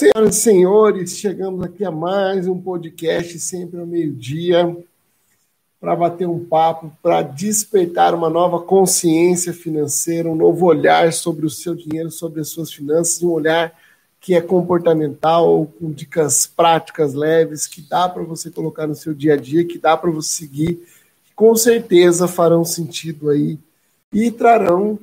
Senhoras e senhores, chegamos aqui a mais um podcast, sempre ao meio-dia, para bater um papo, para despertar uma nova consciência financeira, um novo olhar sobre o seu dinheiro, sobre as suas finanças, um olhar que é comportamental, com dicas práticas leves, que dá para você colocar no seu dia a dia, que dá para você seguir, que com certeza farão sentido aí e trarão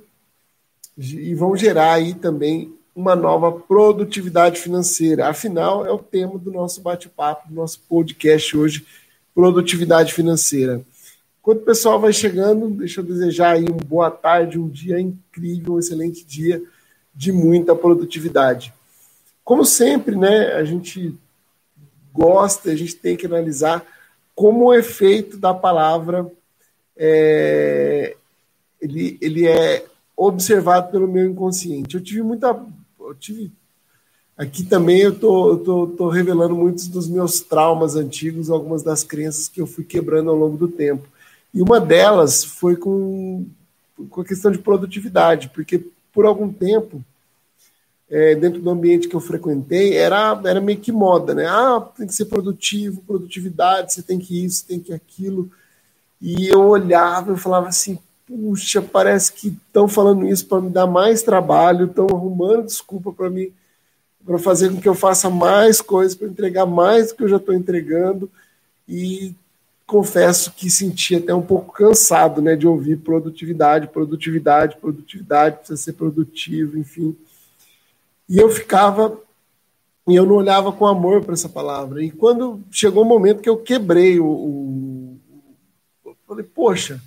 e vão gerar aí também uma nova produtividade financeira. Afinal, é o tema do nosso bate-papo, do nosso podcast hoje, produtividade financeira. Enquanto o pessoal vai chegando, deixa eu desejar aí uma boa tarde, um dia incrível, um excelente dia de muita produtividade. Como sempre, né, a gente gosta, a gente tem que analisar como o efeito da palavra é, ele, ele é observado pelo meu inconsciente. Eu tive muita. Eu tive. Aqui também eu tô, eu tô, tô revelando muitos dos meus traumas antigos, algumas das crenças que eu fui quebrando ao longo do tempo. E uma delas foi com, com a questão de produtividade, porque por algum tempo é, dentro do ambiente que eu frequentei, era, era meio que moda, né? Ah, tem que ser produtivo, produtividade, você tem que isso, tem que aquilo. E eu olhava e falava assim, puxa, parece que estão falando isso para me dar mais trabalho, estão arrumando desculpa para mim, para fazer com que eu faça mais coisas, para entregar mais do que eu já estou entregando. E confesso que senti até um pouco cansado, né, de ouvir produtividade, produtividade, produtividade, precisa ser produtivo, enfim. E eu ficava e eu não olhava com amor para essa palavra. E quando chegou o um momento que eu quebrei o, o, eu falei, poxa,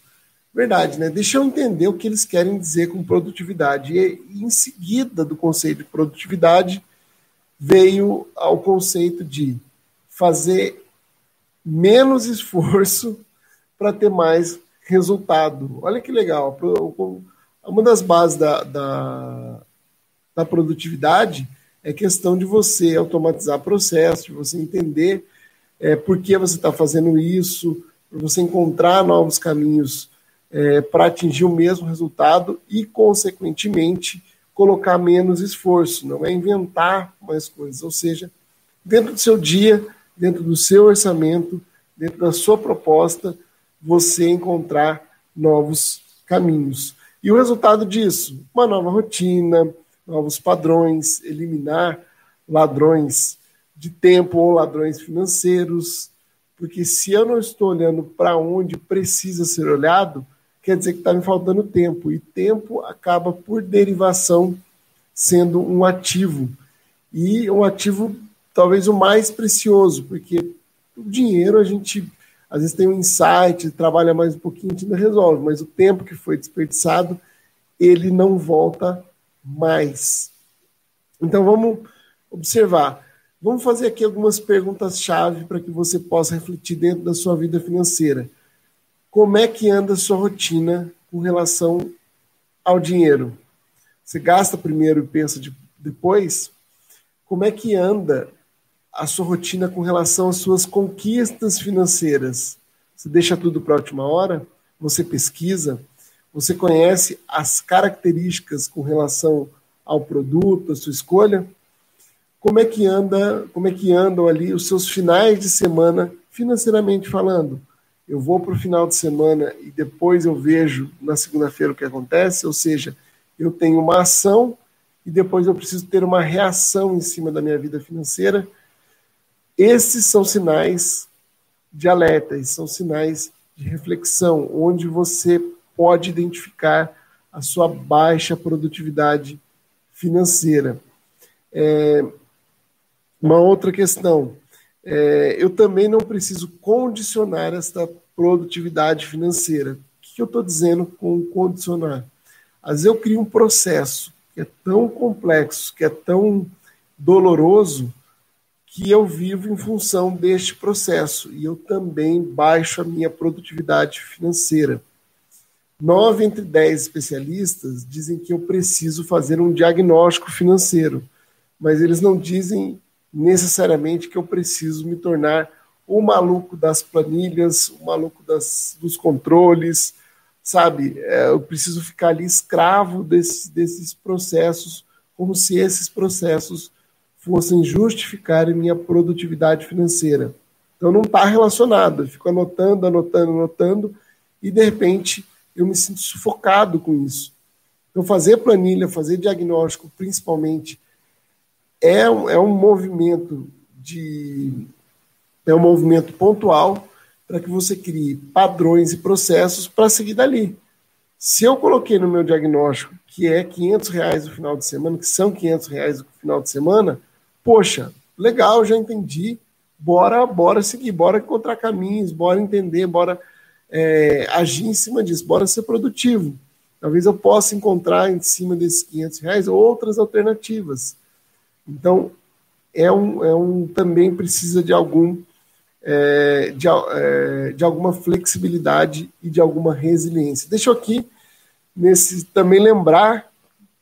verdade, né? Deixa eu entender o que eles querem dizer com produtividade. E, em seguida do conceito de produtividade veio ao conceito de fazer menos esforço para ter mais resultado. Olha que legal. Uma das bases da, da da produtividade é questão de você automatizar processos, de você entender é, por que você está fazendo isso, para você encontrar novos caminhos é, para atingir o mesmo resultado e, consequentemente, colocar menos esforço, não é inventar mais coisas. Ou seja, dentro do seu dia, dentro do seu orçamento, dentro da sua proposta, você encontrar novos caminhos. E o resultado disso? Uma nova rotina, novos padrões, eliminar ladrões de tempo ou ladrões financeiros, porque se eu não estou olhando para onde precisa ser olhado, quer dizer que está me faltando tempo, e tempo acaba por derivação sendo um ativo, e um ativo talvez o mais precioso, porque o dinheiro a gente às vezes tem um insight, trabalha mais um pouquinho, a gente ainda resolve, mas o tempo que foi desperdiçado, ele não volta mais. Então vamos observar. Vamos fazer aqui algumas perguntas-chave para que você possa refletir dentro da sua vida financeira. Como é que anda a sua rotina com relação ao dinheiro? Você gasta primeiro e pensa de, depois? Como é que anda a sua rotina com relação às suas conquistas financeiras? Você deixa tudo para a última hora? Você pesquisa? Você conhece as características com relação ao produto, a sua escolha? Como é que anda, como é que andam ali os seus finais de semana financeiramente falando? Eu vou para o final de semana e depois eu vejo na segunda-feira o que acontece, ou seja, eu tenho uma ação e depois eu preciso ter uma reação em cima da minha vida financeira. Esses são sinais de alerta, são sinais de reflexão, onde você pode identificar a sua baixa produtividade financeira. É, uma outra questão, é, eu também não preciso condicionar esta produtividade financeira. O que eu estou dizendo com condicionar? Às eu crio um processo que é tão complexo, que é tão doloroso, que eu vivo em função deste processo e eu também baixo a minha produtividade financeira. Nove entre dez especialistas dizem que eu preciso fazer um diagnóstico financeiro, mas eles não dizem necessariamente que eu preciso me tornar o maluco das planilhas, o maluco das, dos controles, sabe? É, eu preciso ficar ali escravo desse, desses processos, como se esses processos fossem justificar minha produtividade financeira. Então não está relacionado. Eu fico anotando, anotando, anotando, e de repente eu me sinto sufocado com isso. Então fazer planilha, fazer diagnóstico, principalmente, é um, é um movimento de é um movimento pontual para que você crie padrões e processos para seguir dali. Se eu coloquei no meu diagnóstico que é 500 reais no final de semana, que são 500 reais no final de semana, poxa, legal, já entendi, bora, bora seguir, bora encontrar caminhos, bora entender, bora é, agir em cima disso, bora ser produtivo. Talvez eu possa encontrar em cima desses 500 reais outras alternativas. Então, é um, é um também precisa de algum é, de, é, de alguma flexibilidade e de alguma resiliência. Deixa eu aqui nesse também lembrar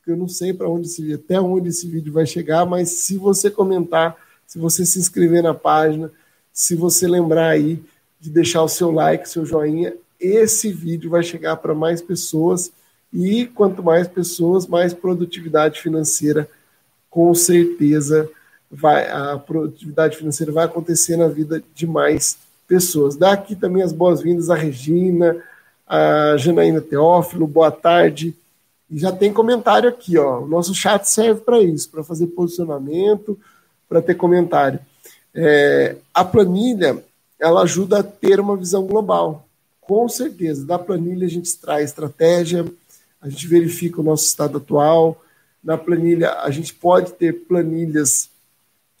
que eu não sei para onde esse, até onde esse vídeo vai chegar, mas se você comentar, se você se inscrever na página, se você lembrar aí de deixar o seu like, seu joinha, esse vídeo vai chegar para mais pessoas e quanto mais pessoas, mais produtividade financeira com certeza vai, a produtividade financeira vai acontecer na vida de mais pessoas. Daqui também as boas-vindas à Regina, a Janaína Teófilo, boa tarde. E já tem comentário aqui, ó. O nosso chat serve para isso, para fazer posicionamento, para ter comentário. É, a planilha, ela ajuda a ter uma visão global. Com certeza. Da planilha a gente traz estratégia, a gente verifica o nosso estado atual. Na planilha, a gente pode ter planilhas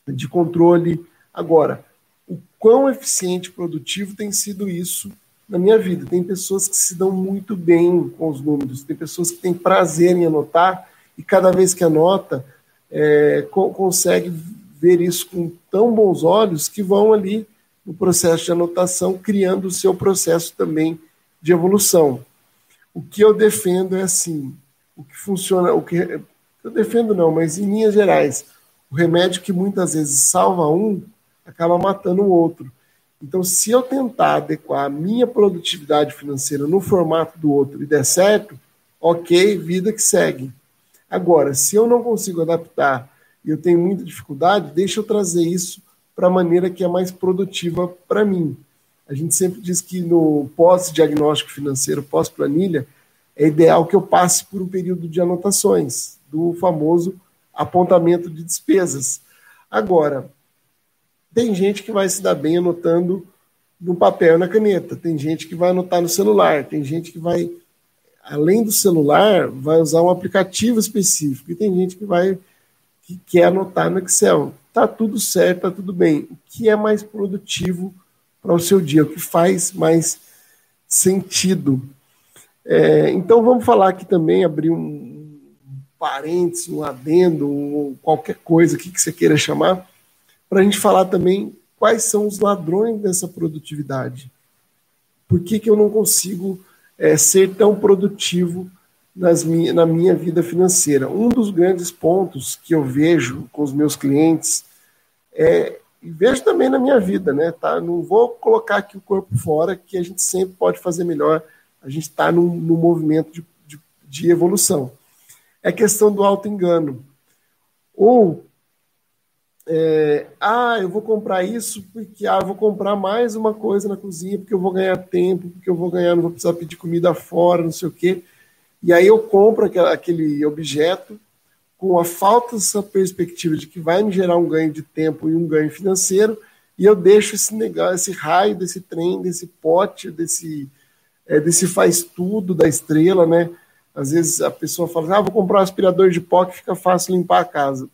de controle. Agora, o quão eficiente e produtivo tem sido isso na minha vida? Tem pessoas que se dão muito bem com os números, tem pessoas que têm prazer em anotar e cada vez que anota, é, co consegue ver isso com tão bons olhos que vão ali no processo de anotação, criando o seu processo também de evolução. O que eu defendo é assim, o que funciona, o que eu defendo não, mas em linhas gerais, o remédio que muitas vezes salva um acaba matando o outro. Então, se eu tentar adequar a minha produtividade financeira no formato do outro e der certo, ok, vida que segue. Agora, se eu não consigo adaptar e eu tenho muita dificuldade, deixa eu trazer isso para a maneira que é mais produtiva para mim. A gente sempre diz que no pós-diagnóstico financeiro, pós-planilha, é ideal que eu passe por um período de anotações, do famoso apontamento de despesas. Agora, tem gente que vai se dar bem anotando no papel na caneta, tem gente que vai anotar no celular, tem gente que vai, além do celular, vai usar um aplicativo específico, e tem gente que vai que quer anotar no Excel. Tá tudo certo, tá tudo bem. O que é mais produtivo para o seu dia? O que faz mais sentido? É, então vamos falar aqui também, abrir um, parênteses, um adendo, ou qualquer coisa que, você queira chamar, para a gente falar também quais são os ladrões dessa produtividade. Por que, que eu não consigo é, ser tão produtivo nas minha, na minha vida financeira? Um dos grandes pontos que eu vejo com os meus clientes é, e vejo também na minha vida, né? Tá? Não vou colocar aqui o corpo fora, que a gente sempre pode fazer melhor. A gente está num, num movimento de, de, de evolução é questão do auto-engano. Ou, é, ah, eu vou comprar isso porque ah, eu vou comprar mais uma coisa na cozinha porque eu vou ganhar tempo, porque eu vou ganhar, não vou precisar pedir comida fora, não sei o quê. E aí eu compro aquele objeto com a falta dessa perspectiva de que vai me gerar um ganho de tempo e um ganho financeiro, e eu deixo esse negócio, esse raio desse trem, desse pote, desse, é, desse faz tudo da estrela, né? Às vezes a pessoa fala, ah, vou comprar um aspirador de pó que fica fácil limpar a casa.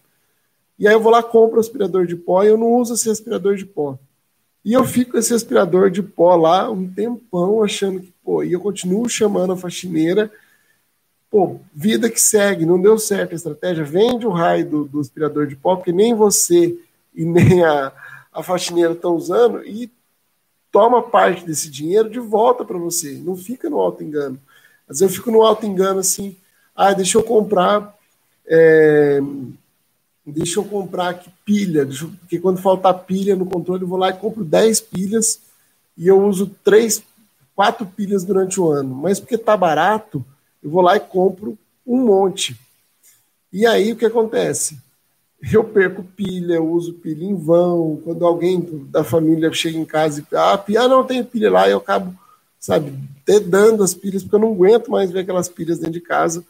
E aí eu vou lá, compro o aspirador de pó e eu não uso esse aspirador de pó. E eu fico com esse aspirador de pó lá um tempão achando que, pô, e eu continuo chamando a faxineira. Pô, vida que segue, não deu certo a estratégia, vende o raio do, do aspirador de pó, porque nem você e nem a, a faxineira estão usando, e toma parte desse dinheiro de volta para você. Não fica no alto engano. Às vezes eu fico no alto engano assim, ah, deixa eu comprar, é, deixa eu comprar aqui pilha, eu, porque quando faltar pilha no controle, eu vou lá e compro 10 pilhas e eu uso três, quatro pilhas durante o ano. Mas porque tá barato, eu vou lá e compro um monte. E aí o que acontece? eu perco pilha, eu uso pilha em vão. Quando alguém da família chega em casa e ah, ah não tem pilha lá, eu acabo, sabe, dedando as pilhas, porque eu não aguento mais ver aquelas pilhas dentro de casa.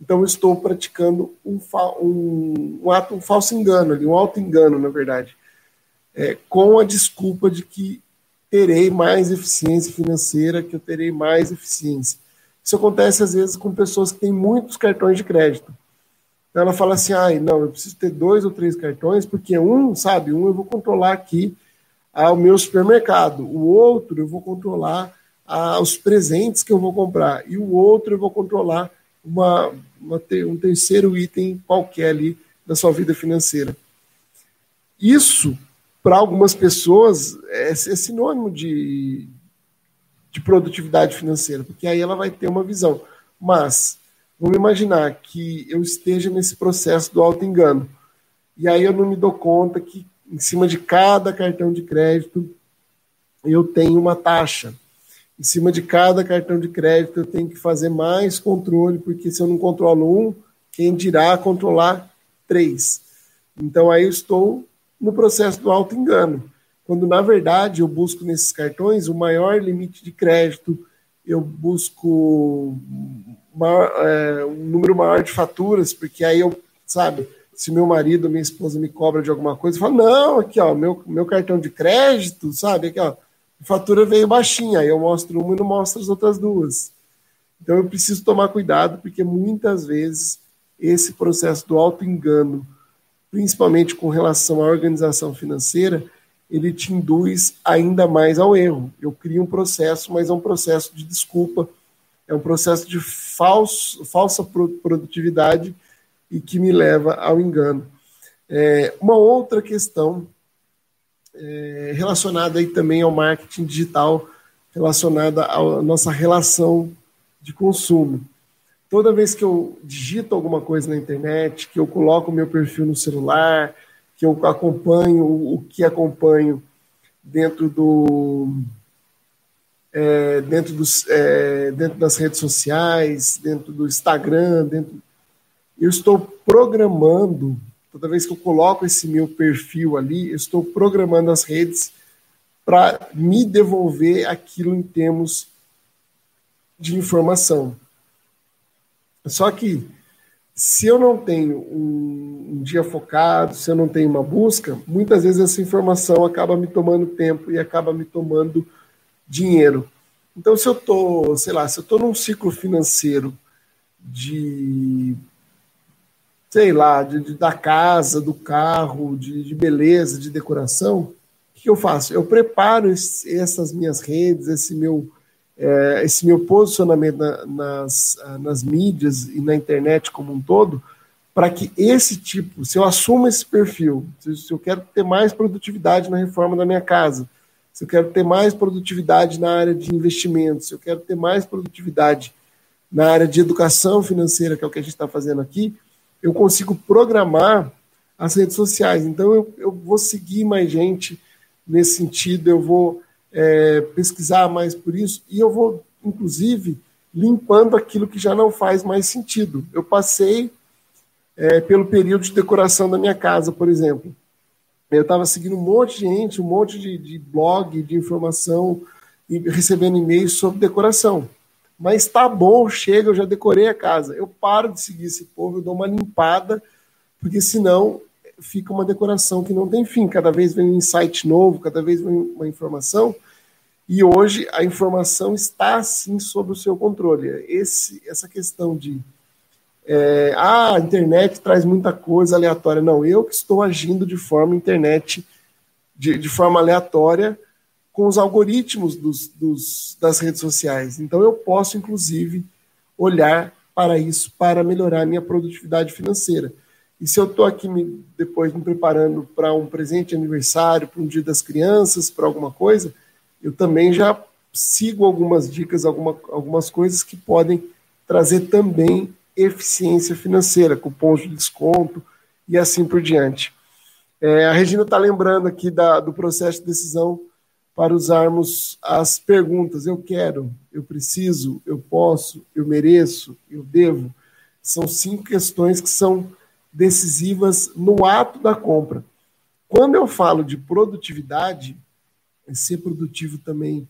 Então, estou praticando um, um, um ato, um falso engano, ali, um auto-engano, na verdade, é, com a desculpa de que terei mais eficiência financeira, que eu terei mais eficiência. Isso acontece, às vezes, com pessoas que têm muitos cartões de crédito. Então, ela fala assim, ai, não, eu preciso ter dois ou três cartões, porque um, sabe, um eu vou controlar aqui ah, o meu supermercado, o outro eu vou controlar ah, os presentes que eu vou comprar, e o outro eu vou controlar uma, uma, um terceiro item qualquer ali da sua vida financeira. Isso, para algumas pessoas, é, é sinônimo de, de produtividade financeira, porque aí ela vai ter uma visão. Mas, vamos imaginar que eu esteja nesse processo do auto-engano, e aí eu não me dou conta que em cima de cada cartão de crédito eu tenho uma taxa em cima de cada cartão de crédito eu tenho que fazer mais controle, porque se eu não controlo um, quem dirá controlar três? Então aí eu estou no processo do auto-engano, quando na verdade eu busco nesses cartões o maior limite de crédito, eu busco maior, é, um número maior de faturas, porque aí eu, sabe, se meu marido, minha esposa me cobra de alguma coisa, eu falo, não, aqui ó, meu, meu cartão de crédito, sabe, aqui ó, fatura veio baixinha, aí eu mostro uma e não mostro as outras duas. Então eu preciso tomar cuidado, porque muitas vezes esse processo do auto-engano, principalmente com relação à organização financeira, ele te induz ainda mais ao erro. Eu crio um processo, mas é um processo de desculpa, é um processo de falso, falsa produtividade e que me leva ao engano. É, uma outra questão é, relacionada aí também ao marketing digital, relacionada à nossa relação de consumo. Toda vez que eu digito alguma coisa na internet, que eu coloco meu perfil no celular, que eu acompanho o que acompanho dentro do é, dentro, dos, é, dentro das redes sociais, dentro do Instagram, dentro, eu estou programando Toda vez que eu coloco esse meu perfil ali, eu estou programando as redes para me devolver aquilo em termos de informação. Só que se eu não tenho um, um, dia focado, se eu não tenho uma busca, muitas vezes essa informação acaba me tomando tempo e acaba me tomando dinheiro. Então, se eu estou, sei lá, se eu estou num ciclo financeiro de sei lá, de, de, da casa, do carro, de, de beleza, de decoração, o que eu faço? Eu preparo esse, essas minhas redes, esse meu, é, esse meu posicionamento na, nas, nas mídias e na internet como um todo, para que esse tipo, se eu assumo esse perfil, se, se eu quero ter mais produtividade na reforma da minha casa, se eu quero ter mais produtividade na área de investimentos, se eu quero ter mais produtividade na área de educação financeira, que é o que a gente está fazendo aqui, eu consigo programar as redes sociais. Então, eu, eu vou seguir mais gente nesse sentido, eu vou é, pesquisar mais por isso e eu vou, inclusive, limpando aquilo que já não faz mais sentido. Eu passei é, pelo período de decoração da minha casa, por exemplo. Eu estava seguindo um monte de gente, um monte de, de blog, de informação, e recebendo e-mails sobre decoração mas tá bom, chega, eu já decorei a casa. Eu paro de seguir esse povo, eu dou uma limpada, porque senão fica uma decoração que não tem fim. Cada vez vem um insight novo, cada vez vem uma informação, e hoje a informação está sim sob o seu controle. Esse, essa questão de é, ah, a internet traz muita coisa aleatória. Não, eu que estou agindo de forma internet, de, de forma aleatória, com os algoritmos dos, dos, das redes sociais. Então, eu posso, inclusive, olhar para isso para melhorar a minha produtividade financeira. E se eu estou aqui me, depois me preparando para um presente de aniversário, para um dia das crianças, para alguma coisa, eu também já sigo algumas dicas, alguma, algumas coisas que podem trazer também eficiência financeira, cupons de desconto e assim por diante. É, a Regina está lembrando aqui da, do processo de decisão para usarmos as perguntas eu quero, eu preciso, eu posso, eu mereço, eu devo. São cinco questões que são decisivas no ato da compra. Quando eu falo de produtividade, ser produtivo também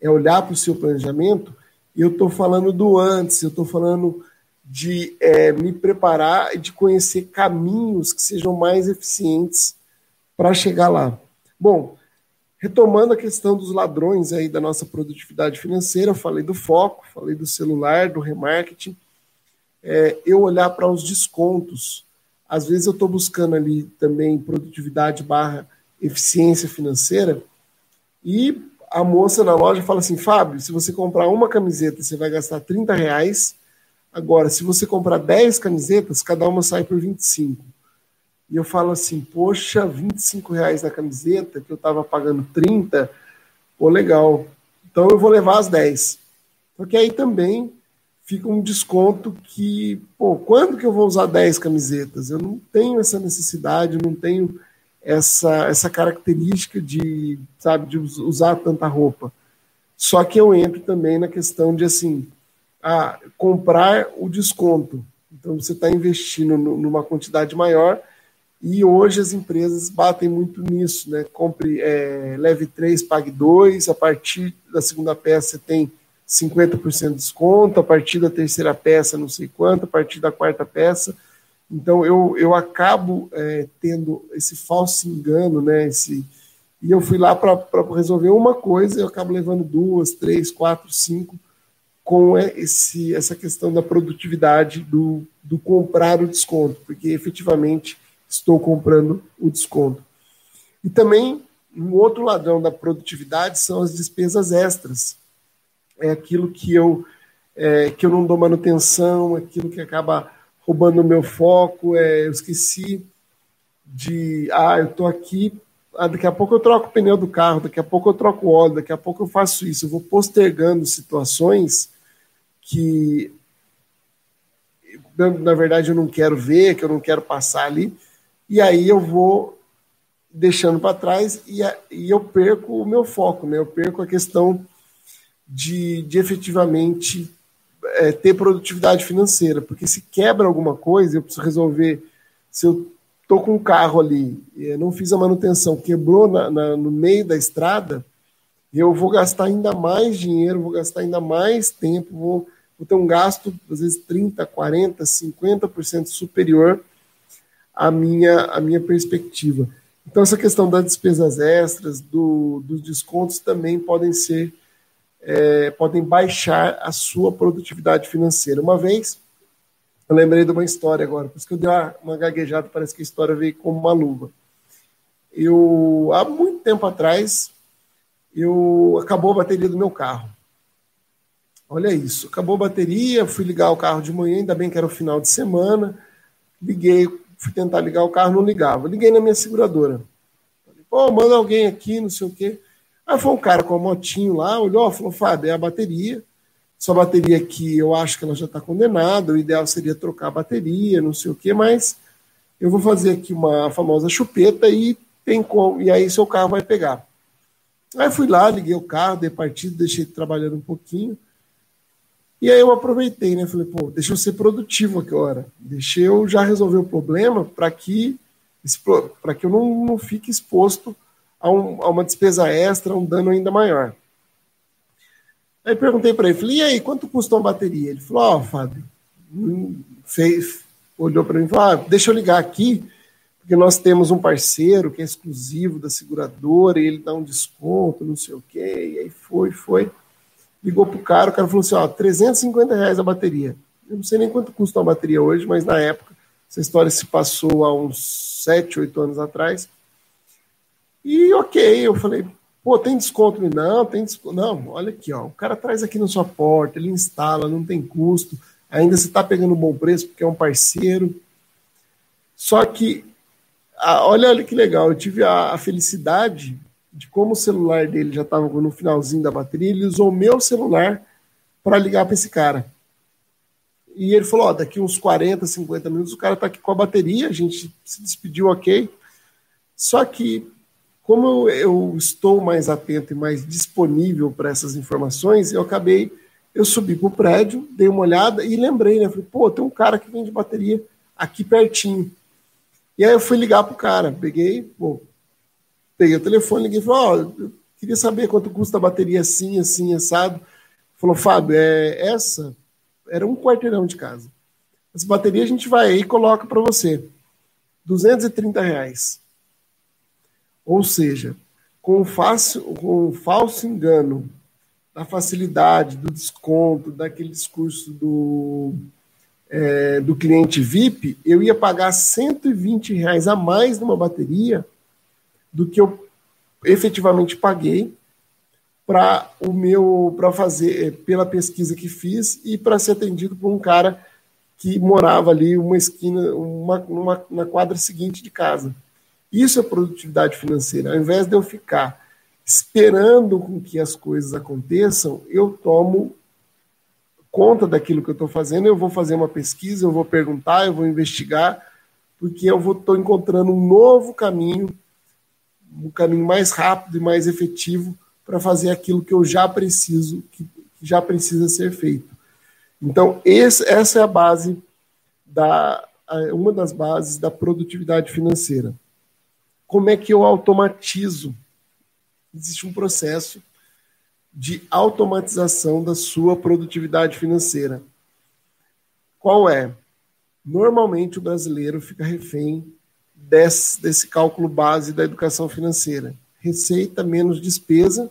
é olhar para o seu planejamento, eu estou falando do antes, eu estou falando de é, me preparar e de conhecer caminhos que sejam mais eficientes para chegar lá. Bom, retomando a questão dos ladrões aí da nossa produtividade financeira, eu falei do foco, falei do celular, do remarketing, é, eu olhar para os descontos. Às vezes eu estou buscando ali também produtividade barra eficiência financeira e a moça na loja fala assim, Fábio, se você comprar uma camiseta, você vai gastar 30 reais. Agora, se você comprar 10 camisetas, cada uma sai por 25. E eu falo assim, poxa, 25 reais na camiseta, que eu estava pagando 30, pô, legal. Então eu vou levar as 10. Porque aí também fica um desconto que, pô, quando que eu vou usar 10 camisetas? Eu não tenho essa necessidade, não tenho essa, essa característica de, sabe, de usar tanta roupa. Só que eu entro também na questão de, assim, a comprar o desconto. Então, você está investindo numa quantidade maior e hoje as empresas batem muito nisso, né? Compre, é, leve três, pague dois. A partir da segunda peça você tem 50% de desconto, a partir da terceira peça não sei quanto, a partir da quarta peça então eu, eu acabo é, tendo esse falso engano, né? Esse, e eu fui lá para resolver uma coisa eu acabo levando duas, três, quatro, cinco com esse, essa questão da produtividade do, do comprar o desconto, porque efetivamente estou comprando o desconto. E também, um outro ladrão da produtividade são as despesas extras. É aquilo que eu, é, que eu não dou manutenção, aquilo que acaba roubando o meu foco, é, eu esqueci de, ah, eu estou aqui, ah, daqui a pouco eu troco o pneu do carro, daqui a pouco eu troco o óleo, daqui a pouco eu faço isso, eu vou postergando situações que, na verdade, eu não quero ver, que eu não quero passar ali, e aí eu vou deixando para trás e, e eu perco o meu foco, né? eu perco a questão de, de efetivamente é, ter produtividade financeira, porque se quebra alguma coisa, eu preciso resolver. Se eu estou com um carro ali, não fiz a manutenção, quebrou na, na, no meio da estrada, eu vou gastar ainda mais dinheiro, vou gastar ainda mais tempo, vou, vou ter um gasto, às vezes, 30%, 40%, 50% superior à minha, à minha perspectiva. Então, essa questão das despesas extras, do, dos descontos também podem ser é, podem baixar a sua produtividade financeira. Uma vez, eu lembrei de uma história agora, por isso que eu dei uma, uma gaguejada, parece que a história veio como uma luva. Eu, há muito tempo atrás, eu acabou a bateria do meu carro. Olha isso, acabou a bateria, fui ligar o carro de manhã, ainda bem que era o final de semana, liguei, fui tentar ligar o carro, não ligava. Liguei na minha seguradora. Falei, pô, manda alguém aqui, não sei o quê. Aí foi um cara com a motinho lá, olhou, falou, Fábio, é a bateria. Sua bateria aqui, eu acho que ela já está condenada, o ideal seria trocar a bateria, não sei o quê, mas eu vou fazer aqui uma famosa chupeta e tem como, e aí seu carro vai pegar. Aí fui lá, liguei o carro, dei partido, deixei trabalhando um pouquinho. E aí eu aproveitei, né? Falei, pô, deixa eu ser produtivo agora. Deixa eu já resolver o problema para que, para que eu não, não fique exposto a, um, a uma despesa extra, um dano ainda maior. Aí perguntei para ele, falei, e aí, quanto custa uma bateria? Ele falou, ó, oh, Fábio, hum, fez, olhou para mim e falou, ah, deixa eu ligar aqui, porque nós temos um parceiro que é exclusivo da seguradora, e ele dá um desconto, não sei o quê, e aí foi, foi. Ligou pro cara, o cara falou assim, ó, 350 reais a bateria. Eu não sei nem quanto custa uma bateria hoje, mas na época, essa história se passou há uns 7, 8 anos atrás, e ok, eu falei, pô, tem desconto? Não, tem desconto. Não, olha aqui, ó, o cara traz aqui na sua porta, ele instala, não tem custo, ainda você está pegando um bom preço porque é um parceiro. Só que, a, olha, olha que legal, eu tive a, a felicidade de como o celular dele já estava no finalzinho da bateria, ele usou o meu celular para ligar para esse cara. E ele falou: daqui uns 40, 50 minutos o cara está aqui com a bateria, a gente se despediu, ok. Só que como eu estou mais atento e mais disponível para essas informações, eu acabei, eu subi para o prédio, dei uma olhada e lembrei, né? Falei, pô, tem um cara que vende bateria aqui pertinho. E aí eu fui ligar pro cara, peguei, pô, peguei o telefone, liguei e falei, ó, oh, queria saber quanto custa a bateria assim, assim, assado. Falou, Fábio, é, essa era um quarteirão de casa. Essa bateria a gente vai aí e coloca para você. 230 reais. Ou seja, com o, fácil, com o falso engano da facilidade, do desconto, daquele discurso do, é, do cliente VIP, eu ia pagar 120 reais a mais numa bateria do que eu efetivamente paguei para o meu para fazer pela pesquisa que fiz e para ser atendido por um cara que morava ali uma esquina uma, uma na quadra seguinte de casa. Isso é produtividade financeira. Ao invés de eu ficar esperando com que as coisas aconteçam, eu tomo conta daquilo que eu estou fazendo, eu vou fazer uma pesquisa, eu vou perguntar, eu vou investigar, porque eu estou encontrando um novo caminho, um caminho mais rápido e mais efetivo para fazer aquilo que eu já preciso, que já precisa ser feito. Então, esse, essa é a base da uma das bases da produtividade financeira. Como é que eu automatizo? Existe um processo de automatização da sua produtividade financeira. Qual é? Normalmente o brasileiro fica refém desse, desse cálculo base da educação financeira. Receita menos despesa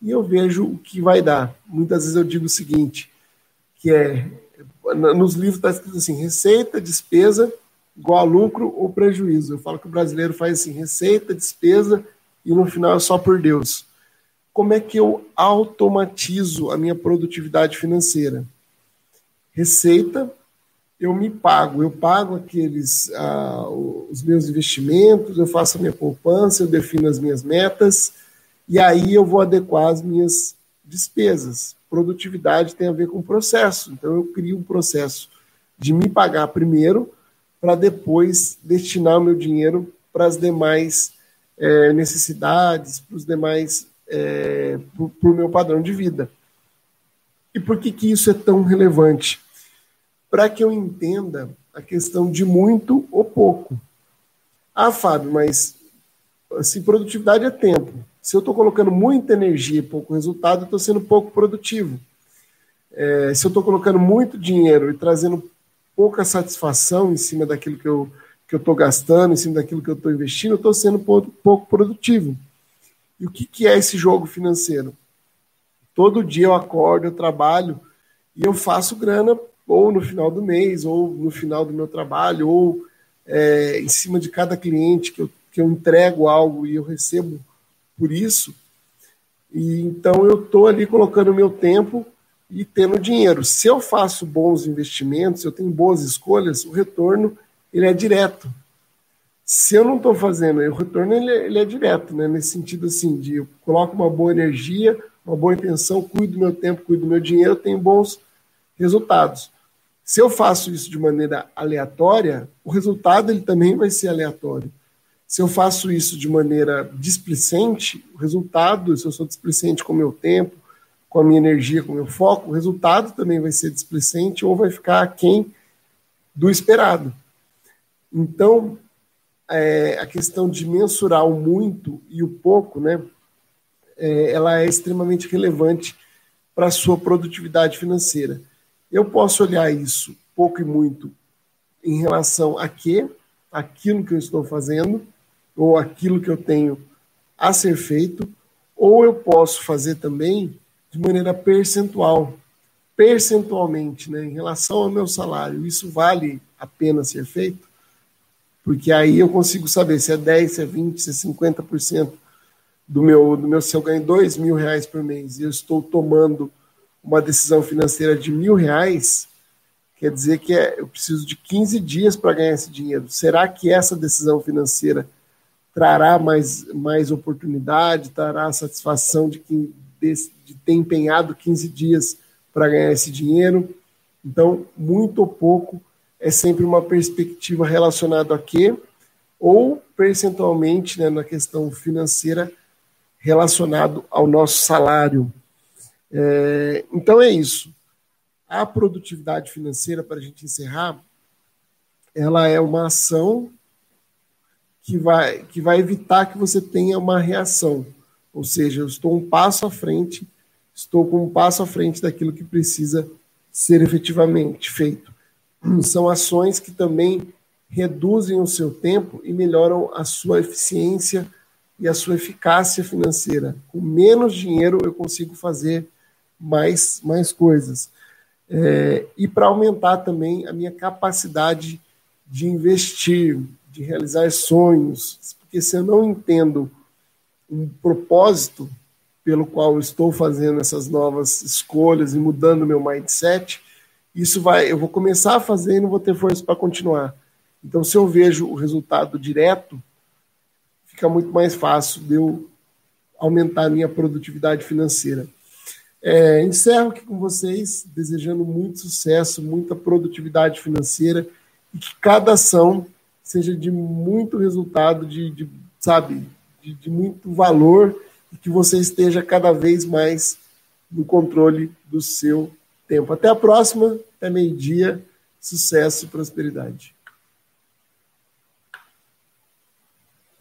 e eu vejo o que vai dar. Muitas vezes eu digo o seguinte, que é nos livros está escrito assim, receita, despesa igual a lucro ou prejuízo. Eu falo que o brasileiro faz assim, receita, despesa e no final é só por Deus. Como é que eu automatizo a minha produtividade financeira? Receita, eu me pago, eu pago aqueles ah, os meus investimentos, eu faço a minha poupança, eu defino as minhas metas, e aí eu vou adequar as minhas despesas. Produtividade tem a ver com processo. Então eu crio um processo de me pagar primeiro para depois destinar o meu dinheiro para as demais é, necessidades, para os demais, é, para o meu padrão de vida. E por que, que isso é tão relevante? Para que eu entenda a questão de muito ou pouco. Ah, Fábio, mas assim, produtividade é tempo. Se eu estou colocando muita energia e pouco resultado, eu estou sendo pouco produtivo. É, se eu estou colocando muito dinheiro e trazendo pouca satisfação em cima daquilo que eu que eu estou gastando, em cima daquilo que eu estou investindo, eu estou sendo pouco, pouco produtivo. E o que, que é esse jogo financeiro? Todo dia eu acordo, eu trabalho e eu faço grana ou no final do mês, ou no final do meu trabalho, ou é, em cima de cada cliente que eu, que eu entrego algo e eu recebo por isso. E então eu estou ali colocando meu tempo e tendo dinheiro. Se eu faço bons investimentos, se eu tenho boas escolhas, o retorno ele é direto. Se eu não estou fazendo, o retorno ele é, ele é, direto, né? nesse sentido assim, de eu coloco uma boa energia, uma boa intenção, cuido do meu tempo, cuido do meu dinheiro, tenho bons resultados. Se eu faço isso de maneira aleatória, o resultado ele também vai ser aleatório. Se eu faço isso de maneira displicente, o resultado, se eu sou displicente com o meu tempo, com a minha energia, com o meu foco, o resultado também vai ser displicente ou vai ficar aquém do esperado. Então, é, a questão de mensurar o muito e o pouco, né, é, ela é extremamente relevante para a sua produtividade financeira. Eu posso olhar isso, pouco e muito, em relação a quê? Aquilo que eu estou fazendo, ou aquilo que eu tenho a ser feito, ou eu posso fazer também de maneira percentual, percentualmente, né, em relação ao meu salário. Isso vale a pena ser feito? porque aí eu consigo saber se é 10, se é 20, se é 50% do meu, do meu, se eu ganho 2 mil reais por mês e eu estou tomando uma decisão financeira de mil reais, quer dizer que é, eu preciso de 15 dias para ganhar esse dinheiro. Será que essa decisão financeira trará mais, mais oportunidade, trará a satisfação de, de, de ter empenhado 15 dias para ganhar esse dinheiro? Então, muito ou pouco é sempre uma perspectiva relacionada a quê? Ou percentualmente, né, na questão financeira, relacionado ao nosso salário. É, então é isso. A produtividade financeira, para a gente encerrar, ela é uma ação que vai, que vai evitar que você tenha uma reação. Ou seja, eu estou um passo à frente, estou com um passo à frente daquilo que precisa ser efetivamente feito. São ações que também reduzem o seu tempo e melhoram a sua eficiência e a sua eficácia financeira. Com menos dinheiro eu consigo fazer mais, mais coisas. É, e para aumentar também a minha capacidade de investir, de realizar sonhos, porque se eu não entendo um propósito pelo qual estou fazendo essas novas escolhas e mudando meu mindset, isso vai, eu vou começar a fazer e não vou ter força para continuar. Então, se eu vejo o resultado direto, fica muito mais fácil de eu aumentar a minha produtividade financeira. É, encerro aqui com vocês, desejando muito sucesso, muita produtividade financeira e que cada ação seja de muito resultado, de, de sabe, de, de muito valor e que você esteja cada vez mais no controle do seu tempo. Até a próxima, até meio-dia. Sucesso e prosperidade.